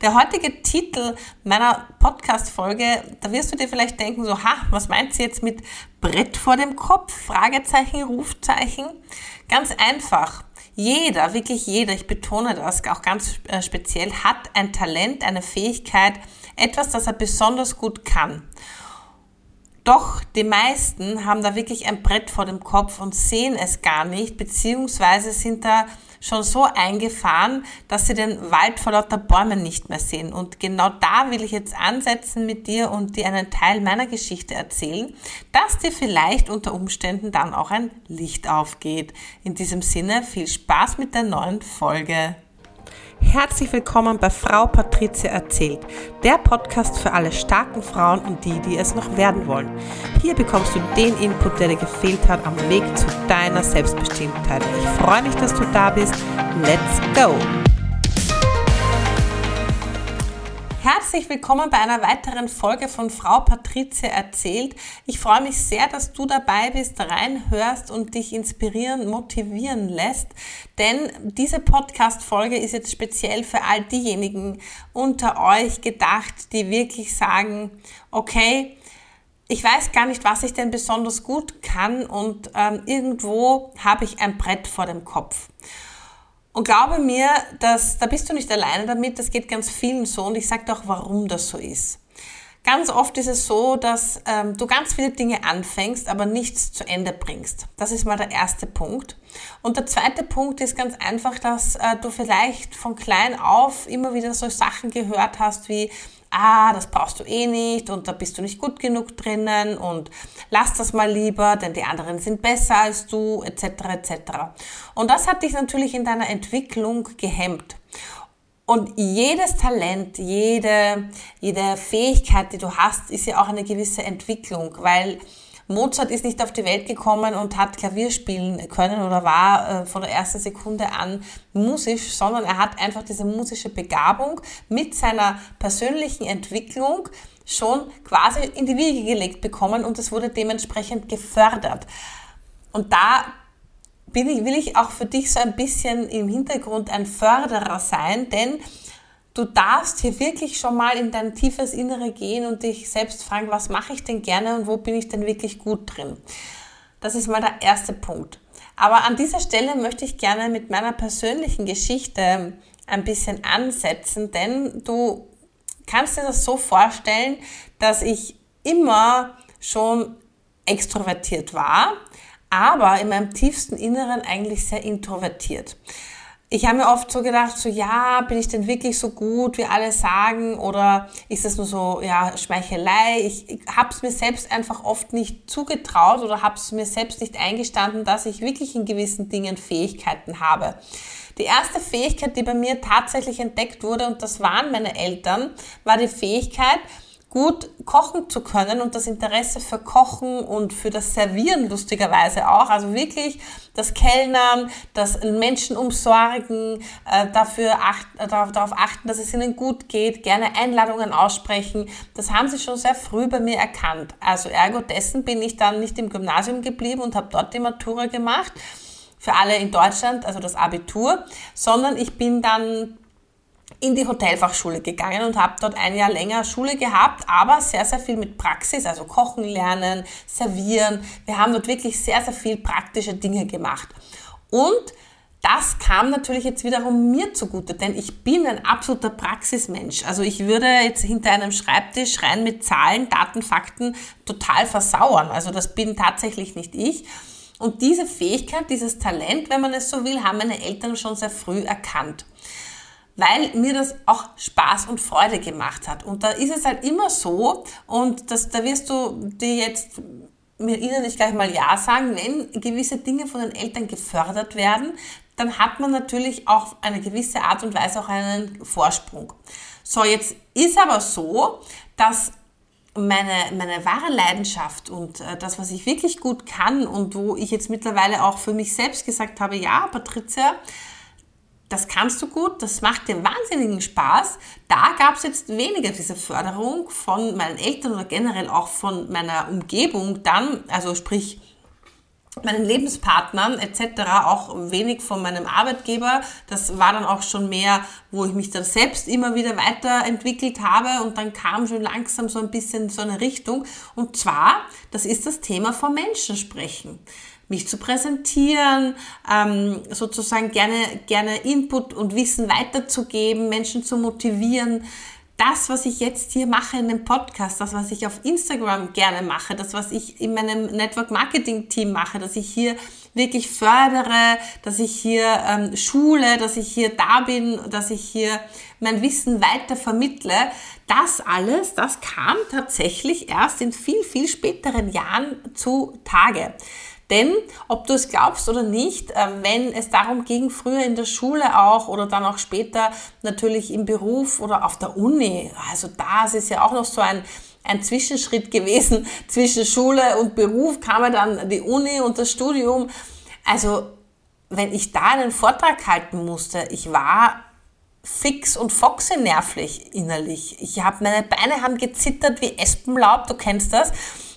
Der heutige Titel meiner Podcast-Folge, da wirst du dir vielleicht denken, so, ha, was meint sie jetzt mit Brett vor dem Kopf? Fragezeichen, Rufzeichen. Ganz einfach. Jeder, wirklich jeder, ich betone das auch ganz äh, speziell, hat ein Talent, eine Fähigkeit, etwas, das er besonders gut kann. Doch die meisten haben da wirklich ein Brett vor dem Kopf und sehen es gar nicht, beziehungsweise sind da schon so eingefahren, dass sie den Wald vor lauter Bäumen nicht mehr sehen. Und genau da will ich jetzt ansetzen mit dir und dir einen Teil meiner Geschichte erzählen, dass dir vielleicht unter Umständen dann auch ein Licht aufgeht. In diesem Sinne viel Spaß mit der neuen Folge. Herzlich willkommen bei Frau Patricia erzählt, der Podcast für alle starken Frauen und die, die es noch werden wollen. Hier bekommst du den Input, der dir gefehlt hat am Weg zu deiner Selbstbestimmtheit. Ich freue mich, dass du da bist. Let's go! Herzlich willkommen bei einer weiteren Folge von Frau Patricia erzählt. Ich freue mich sehr, dass du dabei bist, reinhörst und dich inspirieren, motivieren lässt. Denn diese Podcast-Folge ist jetzt speziell für all diejenigen unter euch gedacht, die wirklich sagen, okay, ich weiß gar nicht, was ich denn besonders gut kann und ähm, irgendwo habe ich ein Brett vor dem Kopf. Und glaube mir, dass, da bist du nicht alleine damit, das geht ganz vielen so und ich sage dir auch, warum das so ist. Ganz oft ist es so, dass ähm, du ganz viele Dinge anfängst, aber nichts zu Ende bringst. Das ist mal der erste Punkt. Und der zweite Punkt ist ganz einfach, dass äh, du vielleicht von klein auf immer wieder so Sachen gehört hast wie, ah, das brauchst du eh nicht und da bist du nicht gut genug drinnen und lass das mal lieber, denn die anderen sind besser als du, etc. etc. Und das hat dich natürlich in deiner Entwicklung gehemmt. Und jedes Talent, jede, jede Fähigkeit, die du hast, ist ja auch eine gewisse Entwicklung, weil Mozart ist nicht auf die Welt gekommen und hat Klavier spielen können oder war äh, von der ersten Sekunde an musisch, sondern er hat einfach diese musische Begabung mit seiner persönlichen Entwicklung schon quasi in die Wiege gelegt bekommen und es wurde dementsprechend gefördert. Und da bin ich, will ich auch für dich so ein bisschen im Hintergrund ein Förderer sein, denn du darfst hier wirklich schon mal in dein tiefes Innere gehen und dich selbst fragen, was mache ich denn gerne und wo bin ich denn wirklich gut drin. Das ist mal der erste Punkt. Aber an dieser Stelle möchte ich gerne mit meiner persönlichen Geschichte ein bisschen ansetzen, denn du kannst dir das so vorstellen, dass ich immer schon extrovertiert war, aber in meinem tiefsten Inneren eigentlich sehr introvertiert ich habe mir oft so gedacht, so ja, bin ich denn wirklich so gut, wie alle sagen, oder ist das nur so ja Schmeichelei? Ich, ich habe es mir selbst einfach oft nicht zugetraut oder habe es mir selbst nicht eingestanden, dass ich wirklich in gewissen Dingen Fähigkeiten habe. Die erste Fähigkeit, die bei mir tatsächlich entdeckt wurde, und das waren meine Eltern, war die Fähigkeit, gut kochen zu können und das Interesse für Kochen und für das Servieren lustigerweise auch. Also wirklich das Kellnern, das Menschen umsorgen, äh, dafür acht, äh, darauf, darauf achten, dass es ihnen gut geht, gerne Einladungen aussprechen. Das haben sie schon sehr früh bei mir erkannt. Also ergo dessen bin ich dann nicht im Gymnasium geblieben und habe dort die Matura gemacht für alle in Deutschland, also das Abitur, sondern ich bin dann in die Hotelfachschule gegangen und habe dort ein Jahr länger Schule gehabt, aber sehr, sehr viel mit Praxis, also kochen lernen, servieren. Wir haben dort wirklich sehr, sehr viel praktische Dinge gemacht. Und das kam natürlich jetzt wiederum mir zugute, denn ich bin ein absoluter Praxismensch. Also ich würde jetzt hinter einem Schreibtisch rein mit Zahlen, Daten, Fakten total versauern. Also das bin tatsächlich nicht ich. Und diese Fähigkeit, dieses Talent, wenn man es so will, haben meine Eltern schon sehr früh erkannt weil mir das auch Spaß und Freude gemacht hat. Und da ist es halt immer so, und das, da wirst du dir jetzt mir innerlich gleich mal Ja sagen, wenn gewisse Dinge von den Eltern gefördert werden, dann hat man natürlich auch eine gewisse Art und Weise auch einen Vorsprung. So, jetzt ist aber so, dass meine, meine wahre Leidenschaft und äh, das, was ich wirklich gut kann und wo ich jetzt mittlerweile auch für mich selbst gesagt habe, ja, Patricia, das kannst du gut, das macht dir wahnsinnigen Spaß. Da gab es jetzt weniger diese Förderung von meinen Eltern oder generell auch von meiner Umgebung dann, also sprich meinen Lebenspartnern etc., auch wenig von meinem Arbeitgeber. Das war dann auch schon mehr, wo ich mich dann selbst immer wieder weiterentwickelt habe und dann kam schon langsam so ein bisschen so eine Richtung. Und zwar, das ist das Thema von Menschen sprechen mich zu präsentieren, ähm, sozusagen gerne, gerne Input und Wissen weiterzugeben, Menschen zu motivieren, das, was ich jetzt hier mache in dem Podcast, das, was ich auf Instagram gerne mache, das, was ich in meinem Network Marketing Team mache, dass ich hier wirklich fördere, dass ich hier ähm, schule, dass ich hier da bin, dass ich hier mein Wissen weiter vermittle, das alles, das kam tatsächlich erst in viel, viel späteren Jahren zu Tage. Denn, ob du es glaubst oder nicht, ähm, wenn es darum ging, früher in der Schule auch oder dann auch später natürlich im Beruf oder auf der Uni, also das ist ja auch noch so ein, ein Zwischenschritt gewesen zwischen Schule und Beruf, kam ja dann die Uni und das Studium. Also, wenn ich da einen Vortrag halten musste, ich war fix und foxe nervlich innerlich. Ich habe meine Beine haben gezittert wie Espenlaub, du kennst das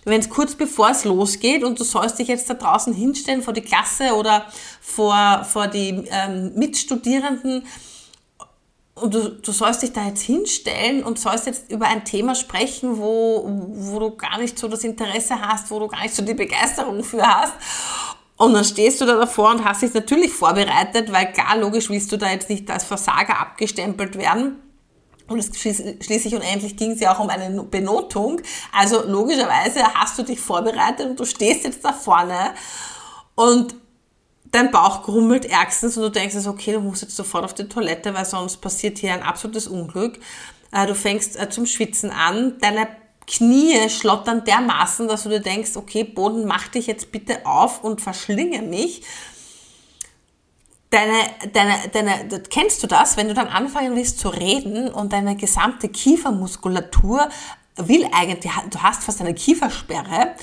wenn es kurz bevor es losgeht und du sollst dich jetzt da draußen hinstellen vor die Klasse oder vor, vor die ähm, Mitstudierenden und du, du sollst dich da jetzt hinstellen und sollst jetzt über ein Thema sprechen, wo, wo du gar nicht so das Interesse hast, wo du gar nicht so die Begeisterung für hast. Und dann stehst du da davor und hast dich natürlich vorbereitet, weil klar, logisch willst du da jetzt nicht als Versager abgestempelt werden. Und schließlich und endlich ging es ja auch um eine Benotung. Also logischerweise hast du dich vorbereitet und du stehst jetzt da vorne und dein Bauch grummelt ärgstens und du denkst, okay, du musst jetzt sofort auf die Toilette, weil sonst passiert hier ein absolutes Unglück. Äh, du fängst äh, zum Schwitzen an, deine Knie schlottern dermaßen, dass du dir denkst, okay, Boden, mach dich jetzt bitte auf und verschlinge mich deine, deine, deine, kennst du das, wenn du dann anfangen willst zu reden und deine gesamte Kiefermuskulatur will eigentlich, du hast fast eine Kiefersperre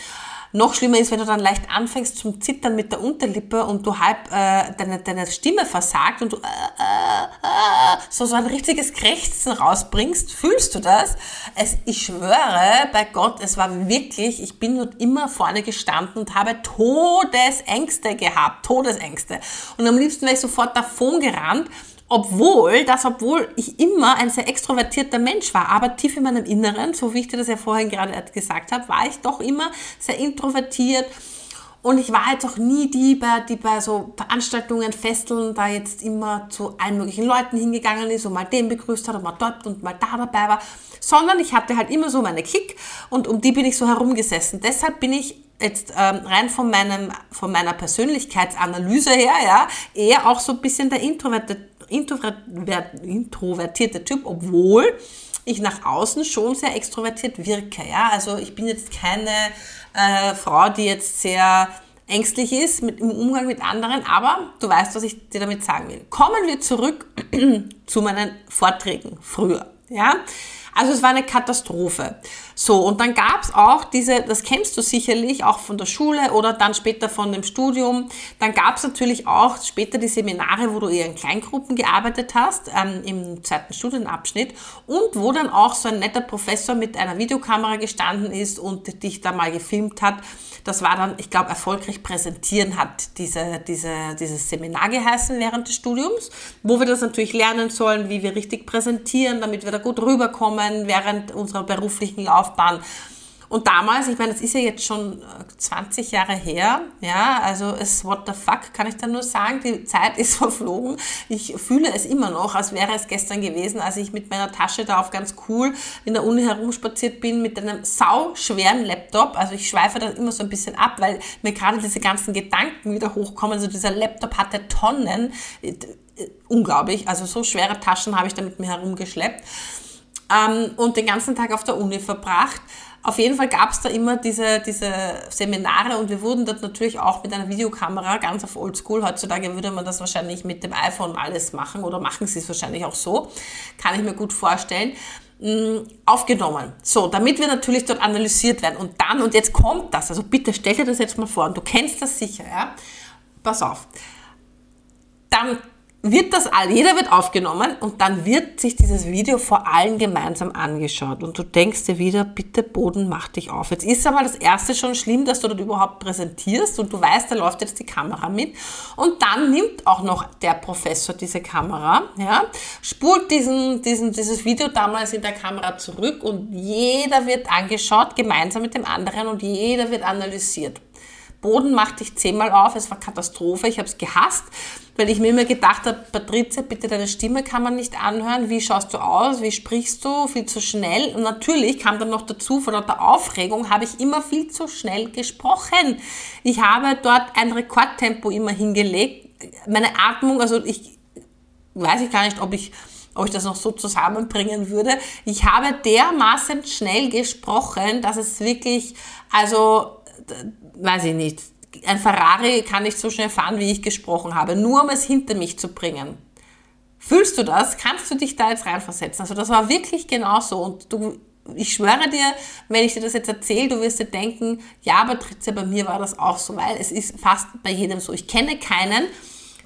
noch schlimmer ist, wenn du dann leicht anfängst zum Zittern mit der Unterlippe und du halb äh, deine, deine Stimme versagt und du äh, äh, äh, so, so ein richtiges Krächzen rausbringst. Fühlst du das? Es, ich schwöre bei Gott, es war wirklich, ich bin dort immer vorne gestanden und habe Todesängste gehabt. Todesängste. Und am liebsten wäre ich sofort davon gerannt obwohl, das, obwohl ich immer ein sehr extrovertierter Mensch war, aber tief in meinem Inneren, so wie ich dir das ja vorhin gerade gesagt habe, war ich doch immer sehr introvertiert. Und ich war jetzt auch nie die, die bei so Veranstaltungen, Festeln, da jetzt immer zu allen möglichen Leuten hingegangen ist und mal den begrüßt hat und mal dort und mal da dabei war, sondern ich hatte halt immer so meine Kick und um die bin ich so herumgesessen. Deshalb bin ich jetzt ähm, rein von, meinem, von meiner Persönlichkeitsanalyse her, ja, eher auch so ein bisschen der introvertierte introvertierte Typ, obwohl ich nach außen schon sehr extrovertiert wirke. Ja? Also ich bin jetzt keine äh, Frau, die jetzt sehr ängstlich ist mit, im Umgang mit anderen, aber du weißt, was ich dir damit sagen will. Kommen wir zurück zu meinen Vorträgen früher. Ja? Also es war eine Katastrophe. So, und dann gab es auch diese, das kennst du sicherlich auch von der Schule oder dann später von dem Studium, dann gab es natürlich auch später die Seminare, wo du eher in Kleingruppen gearbeitet hast, ähm, im zweiten Studienabschnitt und wo dann auch so ein netter Professor mit einer Videokamera gestanden ist und dich da mal gefilmt hat. Das war dann, ich glaube, erfolgreich präsentieren hat diese, diese, dieses Seminar geheißen während des Studiums, wo wir das natürlich lernen sollen, wie wir richtig präsentieren, damit wir da gut rüberkommen während unserer beruflichen Laufbahn. Und damals, ich meine, das ist ja jetzt schon 20 äh, Jahre her, ja, also es, what the fuck, kann ich da nur sagen, die Zeit ist verflogen. Ich fühle es immer noch, als wäre es gestern gewesen, als ich mit meiner Tasche da auf ganz cool in der Uni herumspaziert bin mit einem sau schweren Laptop. Also ich schweife da immer so ein bisschen ab, weil mir gerade diese ganzen Gedanken wieder hochkommen. Also dieser Laptop hatte Tonnen, äh, unglaublich, also so schwere Taschen habe ich da mit mir herumgeschleppt ähm, und den ganzen Tag auf der Uni verbracht. Auf jeden Fall gab es da immer diese, diese Seminare und wir wurden dort natürlich auch mit einer Videokamera, ganz auf Oldschool. Heutzutage würde man das wahrscheinlich mit dem iPhone alles machen oder machen sie es wahrscheinlich auch so. Kann ich mir gut vorstellen mm, aufgenommen. So, damit wir natürlich dort analysiert werden. Und dann, und jetzt kommt das, also bitte stell dir das jetzt mal vor, und du kennst das sicher, ja? Pass auf. Dann wird das all, jeder wird aufgenommen und dann wird sich dieses Video vor allen gemeinsam angeschaut und du denkst dir wieder, bitte Boden, mach dich auf. Jetzt ist aber das erste schon schlimm, dass du dort überhaupt präsentierst und du weißt, da läuft jetzt die Kamera mit und dann nimmt auch noch der Professor diese Kamera, ja, spult diesen, diesen, dieses Video damals in der Kamera zurück und jeder wird angeschaut, gemeinsam mit dem anderen und jeder wird analysiert. Boden macht dich zehnmal auf, es war Katastrophe, ich habe es gehasst, weil ich mir immer gedacht habe, Patrizia, bitte deine Stimme kann man nicht anhören, wie schaust du aus, wie sprichst du, viel zu schnell. Und natürlich kam dann noch dazu, vor lauter Aufregung habe ich immer viel zu schnell gesprochen. Ich habe dort ein Rekordtempo immer hingelegt, meine Atmung, also ich weiß ich gar nicht, ob ich ob ich das noch so zusammenbringen würde. Ich habe dermaßen schnell gesprochen, dass es wirklich, also weiß ich nicht, ein Ferrari kann nicht so schnell fahren, wie ich gesprochen habe, nur um es hinter mich zu bringen. Fühlst du das? Kannst du dich da jetzt reinversetzen? Also das war wirklich genauso und du, ich schwöre dir, wenn ich dir das jetzt erzähle, du wirst dir denken, ja, Patricia, bei mir war das auch so, weil es ist fast bei jedem so. Ich kenne keinen,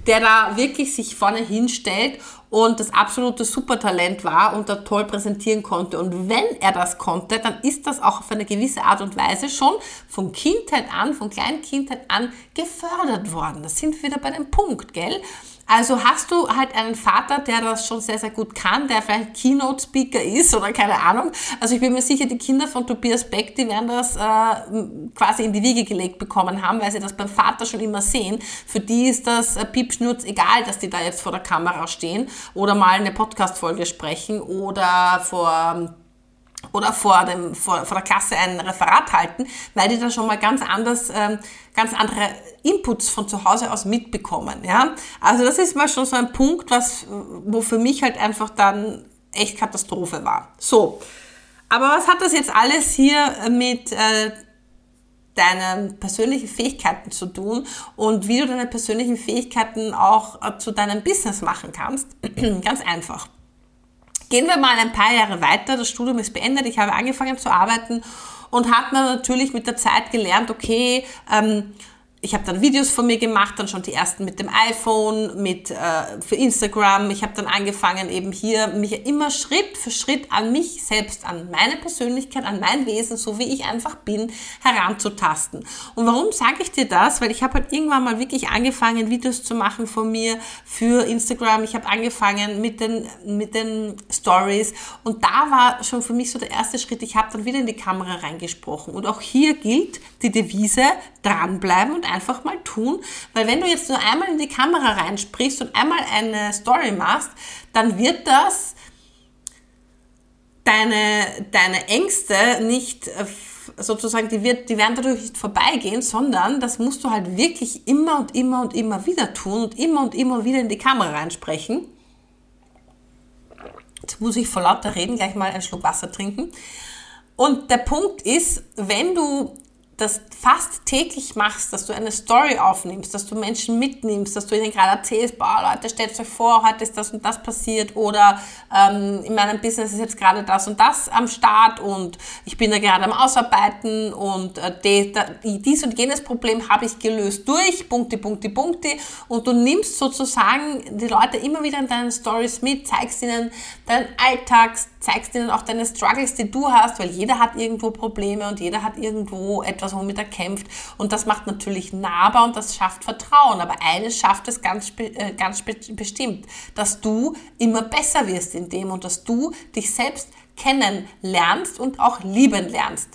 der da wirklich sich vorne hinstellt und das absolute Supertalent war und da toll präsentieren konnte. Und wenn er das konnte, dann ist das auch auf eine gewisse Art und Weise schon von Kindheit an, von Kleinkindheit an gefördert worden. Das sind wir wieder bei dem Punkt, gell? Also hast du halt einen Vater, der das schon sehr, sehr gut kann, der vielleicht Keynote-Speaker ist oder keine Ahnung. Also ich bin mir sicher, die Kinder von Tobias Beck, die werden das äh, quasi in die Wiege gelegt bekommen haben, weil sie das beim Vater schon immer sehen. Für die ist das äh, Piepschnurz egal, dass die da jetzt vor der Kamera stehen oder mal eine Podcast-Folge sprechen oder vor oder vor, dem, vor, vor der Klasse ein Referat halten, weil die da schon mal ganz anders, ähm, ganz andere Inputs von zu Hause aus mitbekommen. Ja? Also das ist mal schon so ein Punkt, was, wo für mich halt einfach dann echt Katastrophe war. So, aber was hat das jetzt alles hier mit äh, deinen persönlichen Fähigkeiten zu tun und wie du deine persönlichen Fähigkeiten auch äh, zu deinem Business machen kannst? Ganz einfach. Gehen wir mal ein paar Jahre weiter. Das Studium ist beendet. Ich habe angefangen zu arbeiten und habe natürlich mit der Zeit gelernt, okay, ähm, ich habe dann Videos von mir gemacht, dann schon die ersten mit dem iPhone, mit äh, für Instagram. Ich habe dann angefangen eben hier mich immer Schritt für Schritt an mich selbst, an meine Persönlichkeit, an mein Wesen, so wie ich einfach bin, heranzutasten. Und warum sage ich dir das? Weil ich habe halt irgendwann mal wirklich angefangen, Videos zu machen von mir für Instagram. Ich habe angefangen mit den mit den Stories und da war schon für mich so der erste Schritt. Ich habe dann wieder in die Kamera reingesprochen und auch hier gilt die Devise dranbleiben und einfach mal tun, weil wenn du jetzt nur einmal in die Kamera reinsprichst und einmal eine Story machst, dann wird das deine, deine Ängste nicht äh, sozusagen, die, wird, die werden dadurch nicht vorbeigehen, sondern das musst du halt wirklich immer und immer und immer wieder tun und immer und immer wieder in die Kamera reinsprechen. Jetzt muss ich vor lauter Reden gleich mal einen Schluck Wasser trinken. Und der Punkt ist, wenn du das fast täglich machst, dass du eine Story aufnimmst, dass du Menschen mitnimmst, dass du ihnen gerade erzählst, boah Leute, stellt euch vor, heute ist das und das passiert oder ähm, in meinem Business ist jetzt gerade das und das am Start und ich bin da gerade am Ausarbeiten und äh, die, die, dies und jenes Problem habe ich gelöst durch, Punkte, Punkte, Punkte und du nimmst sozusagen die Leute immer wieder in deinen Stories mit, zeigst ihnen deinen Alltag, zeigst ihnen auch deine Struggles, die du hast, weil jeder hat irgendwo Probleme und jeder hat irgendwo etwas, womit er kämpft. Und das macht natürlich nahbar und das schafft Vertrauen. Aber eines schafft es ganz, äh, ganz bestimmt, dass du immer besser wirst in dem und dass du dich selbst kennenlernst und auch lieben lernst.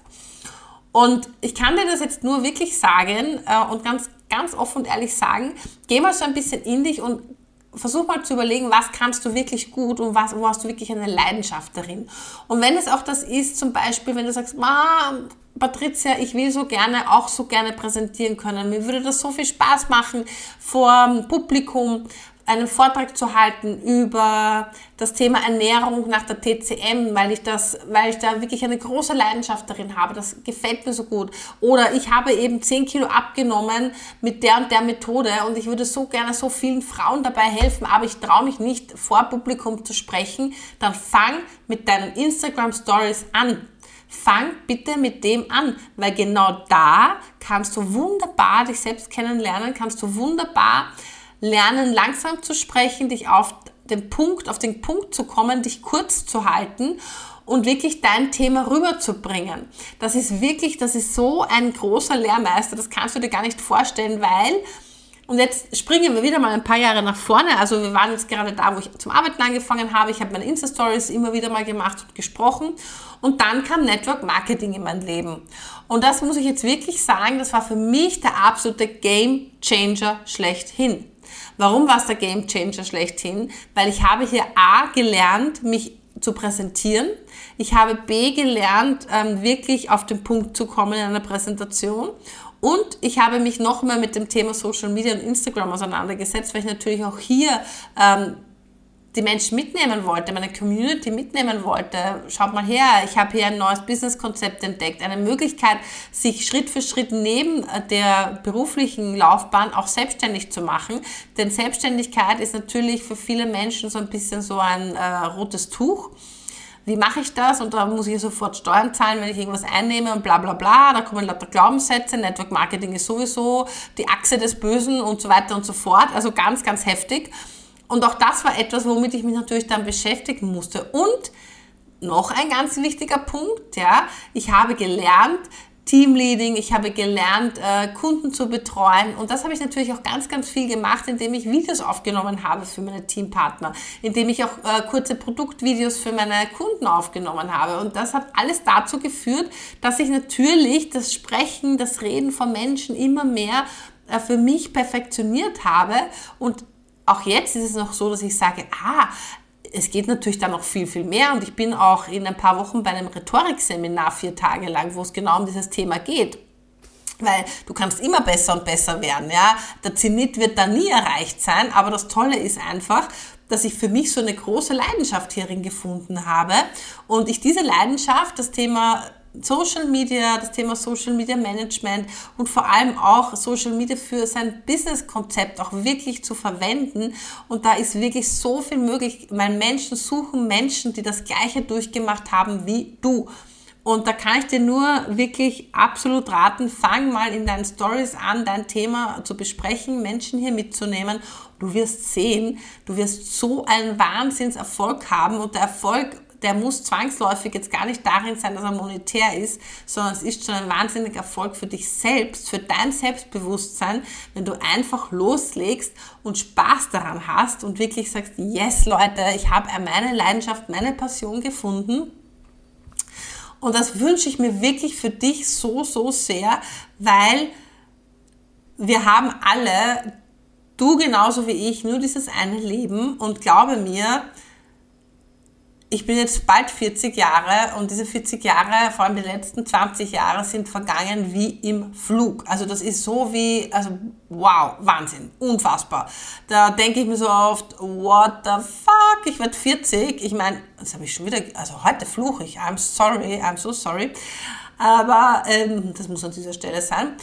Und ich kann dir das jetzt nur wirklich sagen äh, und ganz, ganz offen und ehrlich sagen, geh mal so ein bisschen in dich und versuch mal zu überlegen, was kannst du wirklich gut und was, wo hast du wirklich eine Leidenschaft darin. Und wenn es auch das ist, zum Beispiel, wenn du sagst, Patricia, ich will so gerne, auch so gerne präsentieren können. Mir würde das so viel Spaß machen, vor Publikum einen Vortrag zu halten über das Thema Ernährung nach der TCM, weil ich das, weil ich da wirklich eine große Leidenschaft darin habe. Das gefällt mir so gut. Oder ich habe eben 10 Kilo abgenommen mit der und der Methode und ich würde so gerne so vielen Frauen dabei helfen, aber ich traue mich nicht vor Publikum zu sprechen. Dann fang mit deinen Instagram Stories an. Fang bitte mit dem an, weil genau da kannst du wunderbar dich selbst kennenlernen, kannst du wunderbar lernen, langsam zu sprechen, dich auf den Punkt, auf den Punkt zu kommen, dich kurz zu halten und wirklich dein Thema rüberzubringen. Das ist wirklich, das ist so ein großer Lehrmeister, das kannst du dir gar nicht vorstellen, weil und jetzt springen wir wieder mal ein paar Jahre nach vorne. Also wir waren jetzt gerade da, wo ich zum Arbeiten angefangen habe. Ich habe meine Insta-Stories immer wieder mal gemacht und gesprochen. Und dann kam Network Marketing in mein Leben. Und das muss ich jetzt wirklich sagen, das war für mich der absolute Game Changer schlechthin. Warum war es der Game Changer schlechthin? Weil ich habe hier A gelernt, mich zu präsentieren. Ich habe B gelernt, ähm, wirklich auf den Punkt zu kommen in einer Präsentation. Und ich habe mich noch mehr mit dem Thema Social Media und Instagram auseinandergesetzt, weil ich natürlich auch hier ähm, die Menschen mitnehmen wollte, meine Community mitnehmen wollte. Schaut mal her, ich habe hier ein neues Businesskonzept entdeckt, eine Möglichkeit, sich Schritt für Schritt neben der beruflichen Laufbahn auch selbstständig zu machen. Denn Selbstständigkeit ist natürlich für viele Menschen so ein bisschen so ein äh, rotes Tuch wie mache ich das? Und da muss ich sofort Steuern zahlen, wenn ich irgendwas einnehme und bla bla bla. Da kommen lauter Glaubenssätze, Network Marketing ist sowieso die Achse des Bösen und so weiter und so fort. Also ganz, ganz heftig. Und auch das war etwas, womit ich mich natürlich dann beschäftigen musste. Und noch ein ganz wichtiger Punkt, ja, ich habe gelernt, Teamleading, ich habe gelernt, äh, Kunden zu betreuen. Und das habe ich natürlich auch ganz, ganz viel gemacht, indem ich Videos aufgenommen habe für meine Teampartner, indem ich auch äh, kurze Produktvideos für meine Kunden aufgenommen habe. Und das hat alles dazu geführt, dass ich natürlich das Sprechen, das Reden von Menschen immer mehr äh, für mich perfektioniert habe. Und auch jetzt ist es noch so, dass ich sage, ah, es geht natürlich dann noch viel, viel mehr und ich bin auch in ein paar Wochen bei einem Rhetorikseminar vier Tage lang, wo es genau um dieses Thema geht. Weil du kannst immer besser und besser werden, ja. Der Zenit wird da nie erreicht sein, aber das Tolle ist einfach, dass ich für mich so eine große Leidenschaft hierin gefunden habe und ich diese Leidenschaft, das Thema Social Media, das Thema Social Media Management und vor allem auch Social Media für sein Business-Konzept auch wirklich zu verwenden. Und da ist wirklich so viel möglich, weil Menschen suchen Menschen, die das Gleiche durchgemacht haben wie du. Und da kann ich dir nur wirklich absolut raten, fang mal in deinen Stories an, dein Thema zu besprechen, Menschen hier mitzunehmen. Du wirst sehen, du wirst so einen Wahnsinnserfolg haben und der Erfolg der muss zwangsläufig jetzt gar nicht darin sein, dass er monetär ist, sondern es ist schon ein wahnsinniger Erfolg für dich selbst, für dein Selbstbewusstsein, wenn du einfach loslegst und Spaß daran hast und wirklich sagst, yes Leute, ich habe meine Leidenschaft, meine Passion gefunden. Und das wünsche ich mir wirklich für dich so, so sehr, weil wir haben alle, du genauso wie ich, nur dieses eine Leben und glaube mir, ich bin jetzt bald 40 Jahre und diese 40 Jahre, vor allem die letzten 20 Jahre, sind vergangen wie im Flug. Also das ist so wie, also wow, Wahnsinn, unfassbar. Da denke ich mir so oft, what the fuck, ich werde 40. Ich meine, das habe ich schon wieder, also heute fluche ich, I'm sorry, I'm so sorry. Aber ähm, das muss an dieser Stelle sein.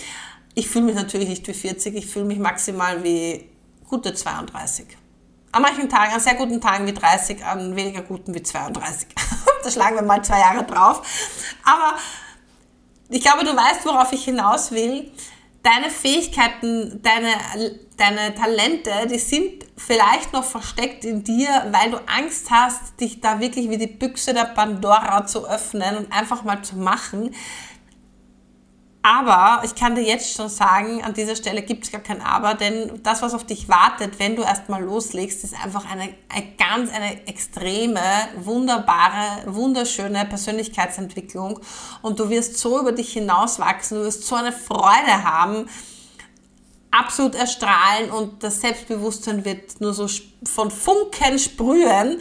Ich fühle mich natürlich nicht wie 40, ich fühle mich maximal wie gute 32. An manchen Tagen, an sehr guten Tagen wie 30, an weniger guten wie 32. da schlagen wir mal zwei Jahre drauf. Aber ich glaube, du weißt, worauf ich hinaus will. Deine Fähigkeiten, deine, deine Talente, die sind vielleicht noch versteckt in dir, weil du Angst hast, dich da wirklich wie die Büchse der Pandora zu öffnen und einfach mal zu machen. Aber ich kann dir jetzt schon sagen, an dieser Stelle gibt es gar kein Aber, denn das, was auf dich wartet, wenn du erstmal loslegst, ist einfach eine, eine ganz, eine extreme, wunderbare, wunderschöne Persönlichkeitsentwicklung. Und du wirst so über dich hinauswachsen, du wirst so eine Freude haben, absolut erstrahlen und das Selbstbewusstsein wird nur so von Funken sprühen.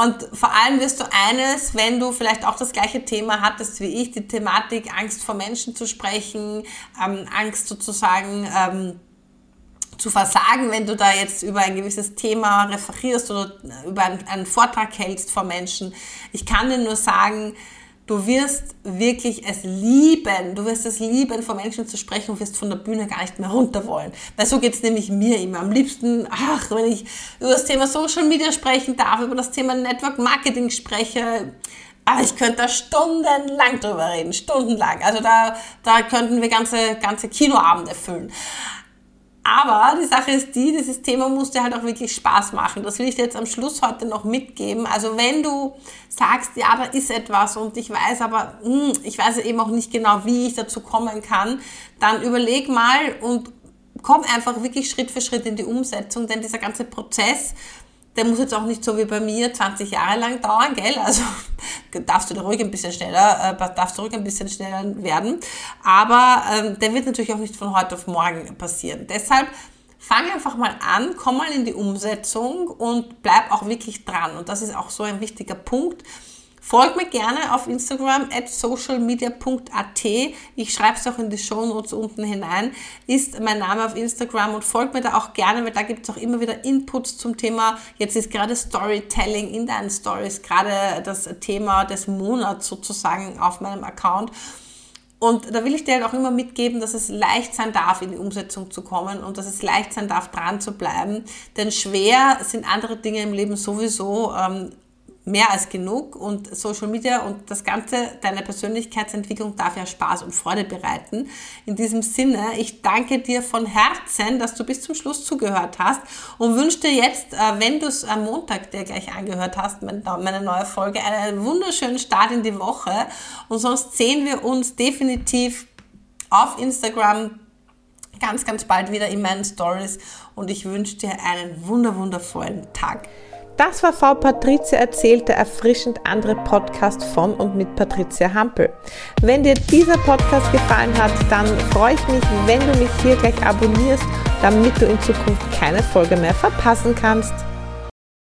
Und vor allem wirst du eines, wenn du vielleicht auch das gleiche Thema hattest wie ich, die Thematik Angst vor Menschen zu sprechen, ähm, Angst sozusagen ähm, zu versagen, wenn du da jetzt über ein gewisses Thema referierst oder über einen, einen Vortrag hältst vor Menschen. Ich kann dir nur sagen, Du wirst wirklich es lieben. Du wirst es lieben, vor Menschen zu sprechen und wirst von der Bühne gar nicht mehr runter wollen. Weil so geht es nämlich mir immer. Am liebsten, ach, wenn ich über das Thema Social Media sprechen darf, über das Thema Network Marketing spreche, aber ich könnte da stundenlang drüber reden, stundenlang. Also da, da könnten wir ganze, ganze Kinoabende füllen. Aber die Sache ist die, dieses Thema muss dir halt auch wirklich Spaß machen. Das will ich dir jetzt am Schluss heute noch mitgeben. Also wenn du sagst, ja, da ist etwas und ich weiß aber, hm, ich weiß eben auch nicht genau, wie ich dazu kommen kann, dann überleg mal und komm einfach wirklich Schritt für Schritt in die Umsetzung, denn dieser ganze Prozess, der muss jetzt auch nicht so wie bei mir 20 Jahre lang dauern, gell? Also darfst du da ruhig ein bisschen schneller, äh, darfst du ruhig ein bisschen schneller werden. Aber ähm, der wird natürlich auch nicht von heute auf morgen passieren. Deshalb fang einfach mal an, komm mal in die Umsetzung und bleib auch wirklich dran. Und das ist auch so ein wichtiger Punkt Folgt mir gerne auf Instagram at socialmedia.at. Ich schreibe es auch in die Show Notes unten hinein. Ist mein Name auf Instagram und folgt mir da auch gerne, weil da gibt es auch immer wieder Inputs zum Thema. Jetzt ist gerade Storytelling in deinen Stories gerade das Thema des Monats sozusagen auf meinem Account. Und da will ich dir halt auch immer mitgeben, dass es leicht sein darf, in die Umsetzung zu kommen und dass es leicht sein darf, dran zu bleiben. Denn schwer sind andere Dinge im Leben sowieso. Ähm, mehr als genug und Social Media und das Ganze, deine Persönlichkeitsentwicklung darf ja Spaß und Freude bereiten. In diesem Sinne, ich danke dir von Herzen, dass du bis zum Schluss zugehört hast und wünsche dir jetzt, äh, wenn du es am Montag dir gleich angehört hast, meine neue Folge, einen wunderschönen Start in die Woche und sonst sehen wir uns definitiv auf Instagram ganz, ganz bald wieder in meinen Stories und ich wünsche dir einen wunder, wundervollen Tag. Das war Frau Patricia erzählt, der erfrischend andere Podcast von und mit Patricia Hampel. Wenn dir dieser Podcast gefallen hat, dann freue ich mich, wenn du mich hier gleich abonnierst, damit du in Zukunft keine Folge mehr verpassen kannst.